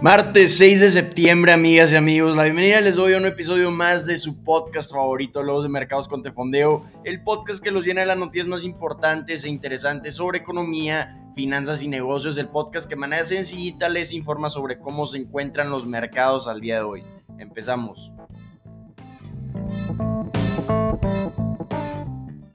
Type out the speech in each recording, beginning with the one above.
Martes 6 de septiembre, amigas y amigos, la bienvenida les doy a un episodio más de su podcast favorito, Los de Mercados con Tefondeo, el podcast que los llena de las noticias más importantes e interesantes sobre economía, finanzas y negocios, el podcast que de manera sencillita les informa sobre cómo se encuentran los mercados al día de hoy. Empezamos.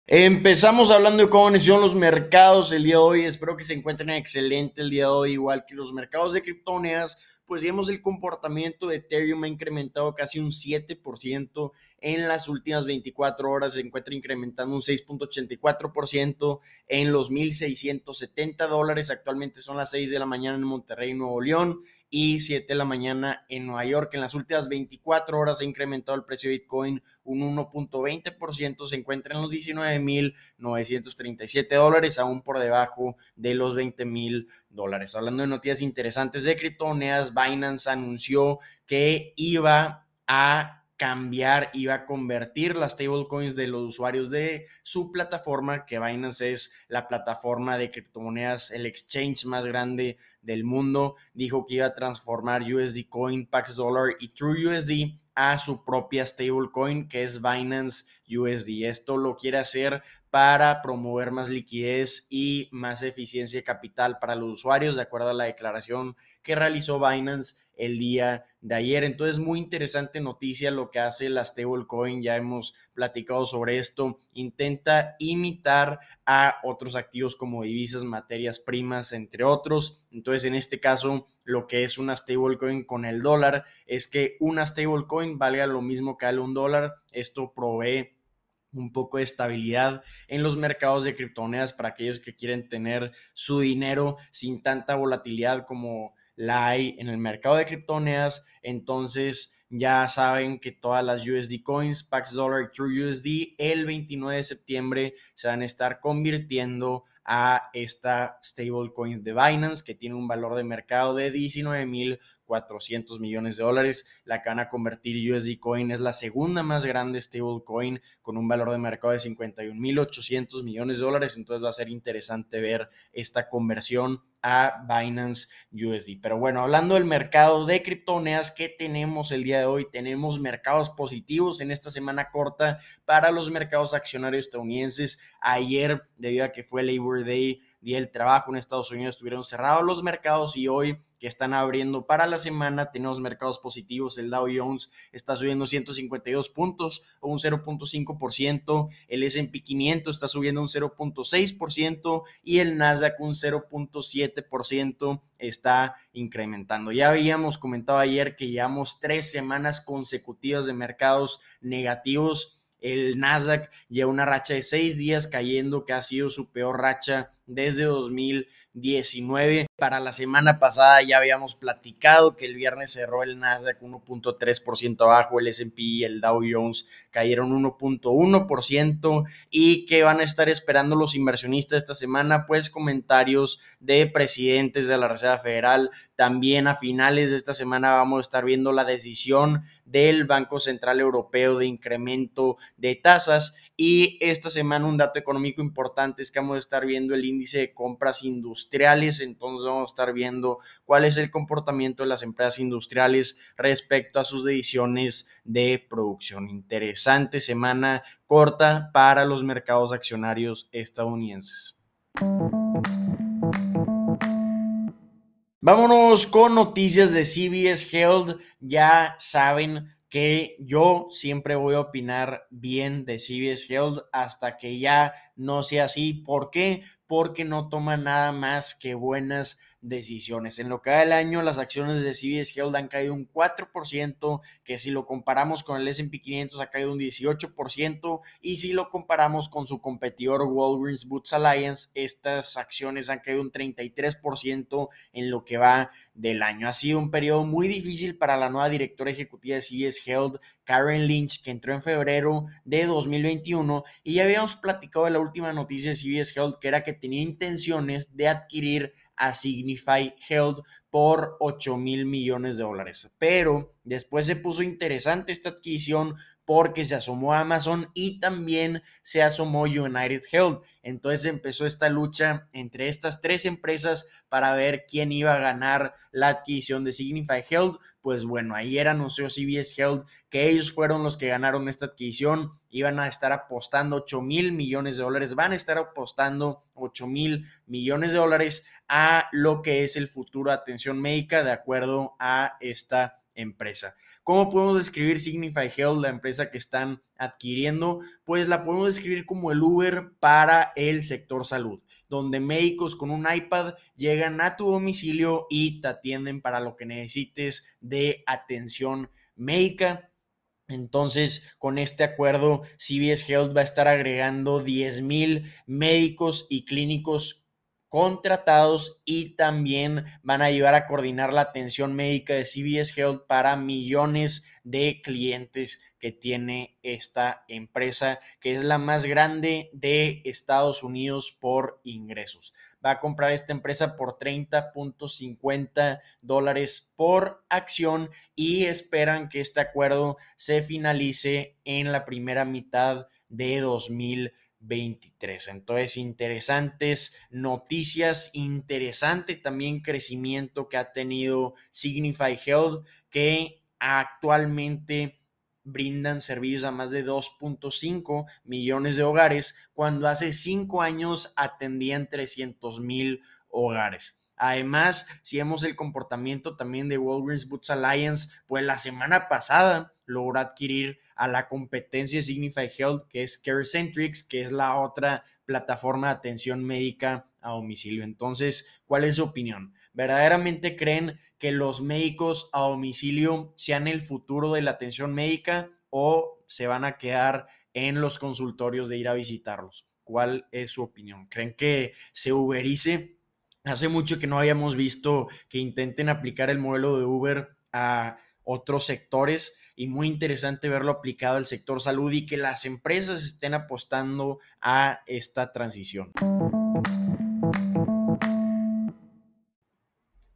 Empezamos hablando de cómo son los mercados el día de hoy. Espero que se encuentren excelente el día de hoy, igual que los mercados de criptomonedas pues digamos el comportamiento de Ethereum ha incrementado casi un 7% en las últimas 24 horas, se encuentra incrementando un 6.84% en los 1.670 dólares, actualmente son las 6 de la mañana en Monterrey, Nuevo León, y 7 de la mañana en Nueva York. En las últimas 24 horas ha incrementado el precio de Bitcoin un 1.20%, se encuentra en los 19.937 dólares, aún por debajo de los 20.000 dólares. Hablando de noticias interesantes de criptomonedas, Binance anunció que iba a cambiar, iba a convertir las stablecoins de los usuarios de su plataforma, que Binance es la plataforma de criptomonedas, el exchange más grande del mundo. Dijo que iba a transformar USD Coin, Pax Dollar y True USD a su propia stablecoin que es Binance USD. Esto lo quiere hacer para promover más liquidez y más eficiencia de capital para los usuarios, de acuerdo a la declaración que realizó Binance el día de ayer. Entonces, muy interesante noticia lo que hace la stablecoin, ya hemos platicado sobre esto, intenta imitar a otros activos como divisas, materias primas, entre otros. Entonces, en este caso, lo que es una stablecoin con el dólar es que una stablecoin valga lo mismo que un dólar. Esto provee un poco de estabilidad en los mercados de criptomonedas para aquellos que quieren tener su dinero sin tanta volatilidad como la hay en el mercado de criptomonedas, entonces ya saben que todas las USD Coins, Pax Dollar, True USD, el 29 de septiembre se van a estar convirtiendo a esta stablecoin de Binance que tiene un valor de mercado de 19 mil 400 millones de dólares. La que van a convertir USD Coin es la segunda más grande stablecoin con un valor de mercado de 51.800 millones de dólares. Entonces va a ser interesante ver esta conversión a Binance USD. Pero bueno, hablando del mercado de criptomonedas, ¿qué tenemos el día de hoy? Tenemos mercados positivos en esta semana corta para los mercados accionarios estadounidenses. Ayer, debido a que fue Labor Day, Día del Trabajo en Estados Unidos, estuvieron cerrados los mercados y hoy que están abriendo para la semana. Tenemos mercados positivos. El Dow Jones está subiendo 152 puntos o un 0.5%. El S&P 500 está subiendo un 0.6% y el Nasdaq un 0.7% está incrementando. Ya habíamos comentado ayer que llevamos tres semanas consecutivas de mercados negativos. El Nasdaq lleva una racha de seis días cayendo, que ha sido su peor racha desde 2019. Para la semana pasada ya habíamos platicado que el viernes cerró el Nasdaq 1.3% abajo, el S&P y el Dow Jones cayeron 1.1% y que van a estar esperando los inversionistas esta semana, pues comentarios de presidentes de la Reserva Federal. También a finales de esta semana vamos a estar viendo la decisión del Banco Central Europeo de incremento de tasas y esta semana un dato económico importante es que vamos a estar viendo el índice de compras industriales, entonces vamos a estar viendo cuál es el comportamiento de las empresas industriales respecto a sus decisiones de producción. Interesante semana corta para los mercados accionarios estadounidenses. Vámonos con noticias de CBS Health. Ya saben que yo siempre voy a opinar bien de CBS Health hasta que ya no sea así. ¿Por qué? Porque no toma nada más que buenas decisiones. En lo que va del año, las acciones de CBS Health han caído un 4%, que si lo comparamos con el S&P 500 ha caído un 18%, y si lo comparamos con su competidor Walgreens Boots Alliance, estas acciones han caído un 33% en lo que va del año. Ha sido un periodo muy difícil para la nueva directora ejecutiva de CBS Health, Karen Lynch, que entró en febrero de 2021, y ya habíamos platicado de la última noticia de CBS Health, que era que tenía intenciones de adquirir a Signify Health por 8 mil millones de dólares. Pero después se puso interesante esta adquisición porque se asomó Amazon y también se asomó United Health. Entonces empezó esta lucha entre estas tres empresas para ver quién iba a ganar la adquisición de Signify Health. Pues bueno, ayer anunció CBS Health que ellos fueron los que ganaron esta adquisición. Iban a estar apostando 8 mil millones de dólares. Van a estar apostando 8 mil millones de dólares a lo que es el futuro de médica de acuerdo a esta empresa. ¿Cómo podemos describir Signify Health, la empresa que están adquiriendo? Pues la podemos describir como el Uber para el sector salud, donde médicos con un iPad llegan a tu domicilio y te atienden para lo que necesites de atención médica. Entonces, con este acuerdo, CBS Health va a estar agregando 10 mil médicos y clínicos contratados y también van a ayudar a coordinar la atención médica de CBS Health para millones de clientes que tiene esta empresa, que es la más grande de Estados Unidos por ingresos. Va a comprar esta empresa por 30.50 dólares por acción y esperan que este acuerdo se finalice en la primera mitad de 2020 23. Entonces, interesantes noticias, interesante también crecimiento que ha tenido Signify Health, que actualmente brindan servicios a más de 2.5 millones de hogares, cuando hace cinco años atendían 300 mil hogares. Además, si vemos el comportamiento también de Walgreens Boots Alliance, pues la semana pasada logró adquirir a la competencia Signify Health, que es CareCentrix, que es la otra plataforma de atención médica a domicilio. Entonces, ¿cuál es su opinión? ¿Verdaderamente creen que los médicos a domicilio sean el futuro de la atención médica o se van a quedar en los consultorios de ir a visitarlos? ¿Cuál es su opinión? ¿Creen que se uberice? Hace mucho que no habíamos visto que intenten aplicar el modelo de Uber a otros sectores y muy interesante verlo aplicado al sector salud y que las empresas estén apostando a esta transición.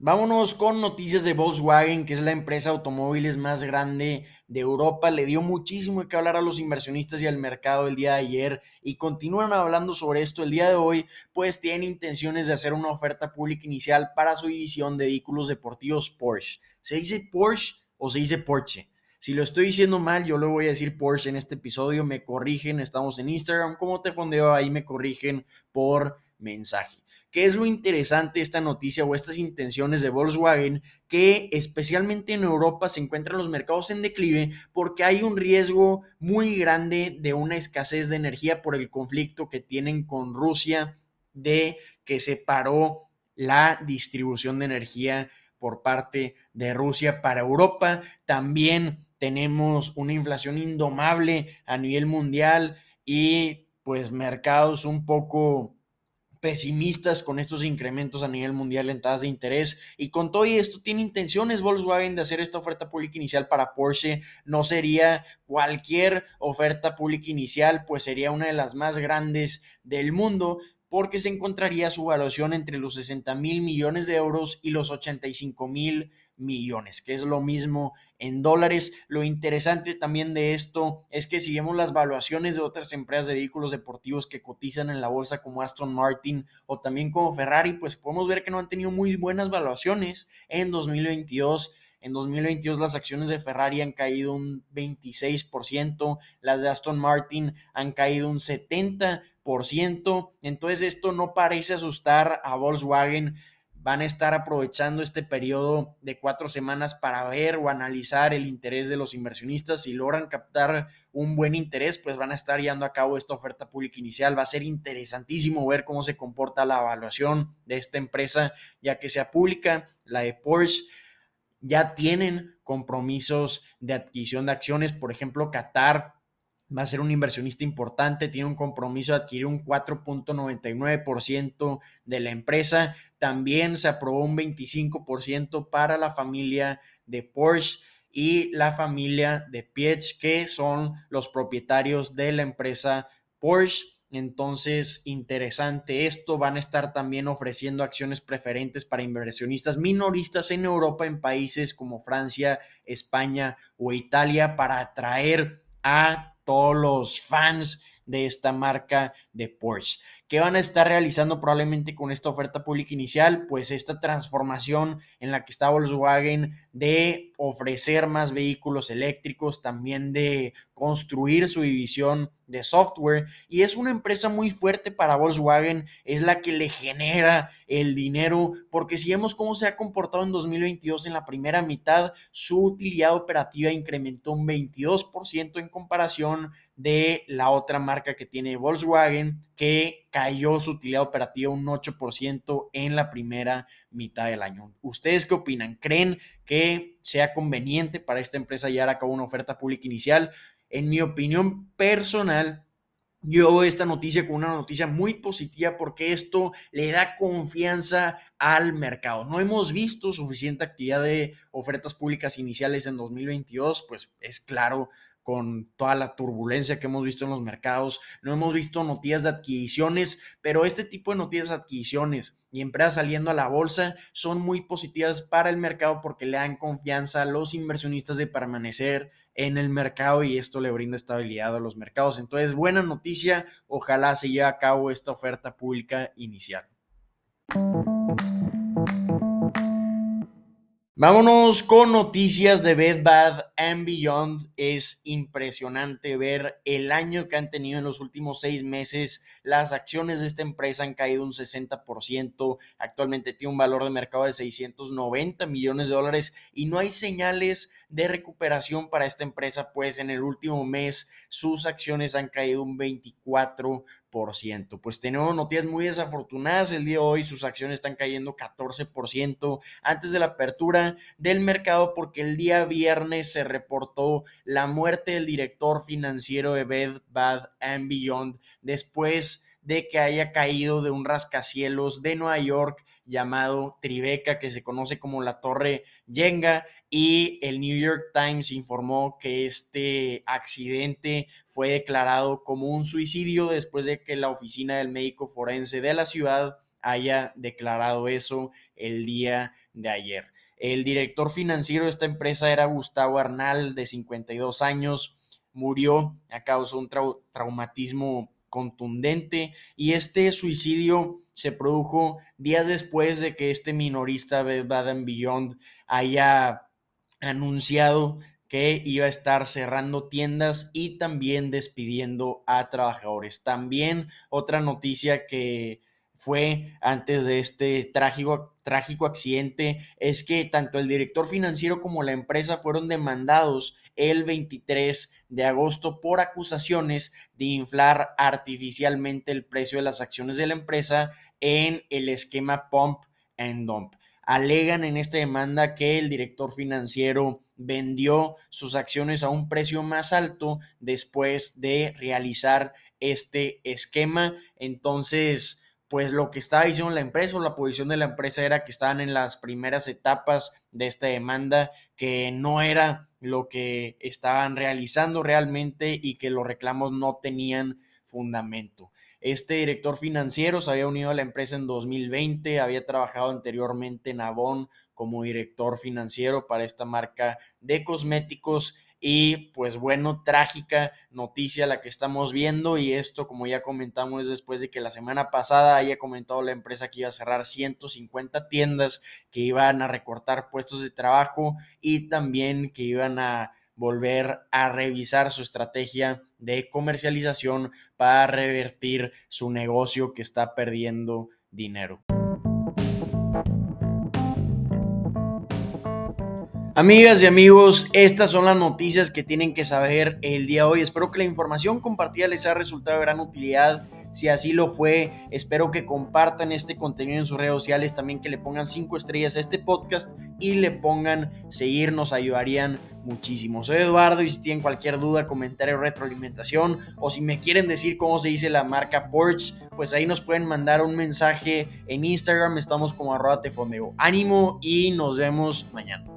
Vámonos con noticias de Volkswagen, que es la empresa automóviles más grande de Europa. Le dio muchísimo que hablar a los inversionistas y al mercado el día de ayer y continúan hablando sobre esto el día de hoy, pues tienen intenciones de hacer una oferta pública inicial para su división de vehículos deportivos Porsche. ¿Se dice Porsche o se dice Porsche? Si lo estoy diciendo mal, yo le voy a decir Porsche en este episodio. Me corrigen, estamos en Instagram. ¿Cómo te fondeo? Ahí me corrigen por mensaje. ¿Qué es lo interesante esta noticia o estas intenciones de Volkswagen? Que especialmente en Europa se encuentran los mercados en declive porque hay un riesgo muy grande de una escasez de energía por el conflicto que tienen con Rusia, de que se paró la distribución de energía por parte de Rusia para Europa. También tenemos una inflación indomable a nivel mundial y pues mercados un poco pesimistas con estos incrementos a nivel mundial en tasas de interés. Y con todo esto tiene intenciones Volkswagen de hacer esta oferta pública inicial para Porsche no sería cualquier oferta pública inicial pues sería una de las más grandes del mundo porque se encontraría su evaluación entre los 60 mil millones de euros y los 85 mil millones, que es lo mismo en dólares. Lo interesante también de esto es que si vemos las valuaciones de otras empresas de vehículos deportivos que cotizan en la bolsa como Aston Martin o también como Ferrari, pues podemos ver que no han tenido muy buenas valuaciones en 2022. En 2022 las acciones de Ferrari han caído un 26%, las de Aston Martin han caído un 70%. Entonces esto no parece asustar a Volkswagen van a estar aprovechando este periodo de cuatro semanas para ver o analizar el interés de los inversionistas. Si logran captar un buen interés, pues van a estar llevando a cabo esta oferta pública inicial. Va a ser interesantísimo ver cómo se comporta la evaluación de esta empresa, ya que sea pública, la de Porsche. Ya tienen compromisos de adquisición de acciones, por ejemplo, Qatar va a ser un inversionista importante, tiene un compromiso de adquirir un 4.99% de la empresa. También se aprobó un 25% para la familia de Porsche y la familia de Piech, que son los propietarios de la empresa Porsche. Entonces, interesante esto. Van a estar también ofreciendo acciones preferentes para inversionistas minoristas en Europa, en países como Francia, España o Italia, para atraer a todos los fans de esta marca de Porsche. ¿Qué van a estar realizando probablemente con esta oferta pública inicial? Pues esta transformación en la que está Volkswagen de ofrecer más vehículos eléctricos, también de construir su división de software. Y es una empresa muy fuerte para Volkswagen, es la que le genera el dinero, porque si vemos cómo se ha comportado en 2022 en la primera mitad, su utilidad operativa incrementó un 22% en comparación de la otra marca que tiene Volkswagen, que cayó su utilidad operativa un 8% en la primera mitad del año. ¿Ustedes qué opinan? ¿Creen que sea conveniente para esta empresa llevar a cabo una oferta pública inicial? En mi opinión personal, yo veo esta noticia como una noticia muy positiva porque esto le da confianza al mercado. No hemos visto suficiente actividad de ofertas públicas iniciales en 2022, pues es claro con toda la turbulencia que hemos visto en los mercados. No hemos visto noticias de adquisiciones, pero este tipo de noticias de adquisiciones y empresas saliendo a la bolsa son muy positivas para el mercado porque le dan confianza a los inversionistas de permanecer en el mercado y esto le brinda estabilidad a los mercados. Entonces, buena noticia, ojalá se lleve a cabo esta oferta pública inicial. Vámonos con noticias de Bed Bath and Beyond. Es impresionante ver el año que han tenido en los últimos seis meses. Las acciones de esta empresa han caído un 60%. Actualmente tiene un valor de mercado de 690 millones de dólares y no hay señales de recuperación para esta empresa, pues en el último mes sus acciones han caído un 24%. Pues tenemos noticias muy desafortunadas el día de hoy, sus acciones están cayendo 14% antes de la apertura del mercado porque el día viernes se reportó la muerte del director financiero de Bed Bath and Beyond después de que haya caído de un rascacielos de Nueva York llamado Tribeca, que se conoce como la Torre Yenga, y el New York Times informó que este accidente fue declarado como un suicidio después de que la oficina del médico forense de la ciudad haya declarado eso el día de ayer. El director financiero de esta empresa era Gustavo Arnal, de 52 años, murió a causa de un traumatismo contundente y este suicidio se produjo días después de que este minorista Bed and Beyond haya anunciado que iba a estar cerrando tiendas y también despidiendo a trabajadores. También otra noticia que fue antes de este trágico, trágico accidente es que tanto el director financiero como la empresa fueron demandados el 23 de agosto por acusaciones de inflar artificialmente el precio de las acciones de la empresa en el esquema Pump and Dump alegan en esta demanda que el director financiero vendió sus acciones a un precio más alto después de realizar este esquema. Entonces, pues lo que estaba diciendo la empresa o la posición de la empresa era que estaban en las primeras etapas de esta demanda, que no era lo que estaban realizando realmente y que los reclamos no tenían fundamento. Este director financiero se había unido a la empresa en 2020, había trabajado anteriormente en Avon como director financiero para esta marca de cosméticos y pues bueno, trágica noticia la que estamos viendo y esto como ya comentamos es después de que la semana pasada haya comentado la empresa que iba a cerrar 150 tiendas, que iban a recortar puestos de trabajo y también que iban a volver a revisar su estrategia de comercialización para revertir su negocio que está perdiendo dinero. Amigas y amigos, estas son las noticias que tienen que saber el día de hoy. Espero que la información compartida les haya resultado de gran utilidad si así lo fue, espero que compartan este contenido en sus redes sociales, también que le pongan cinco estrellas a este podcast y le pongan seguir, nos ayudarían muchísimo. Soy Eduardo y si tienen cualquier duda, comentario, retroalimentación o si me quieren decir cómo se dice la marca Porsche, pues ahí nos pueden mandar un mensaje en Instagram, estamos como arroba tefondeo. Ánimo y nos vemos mañana.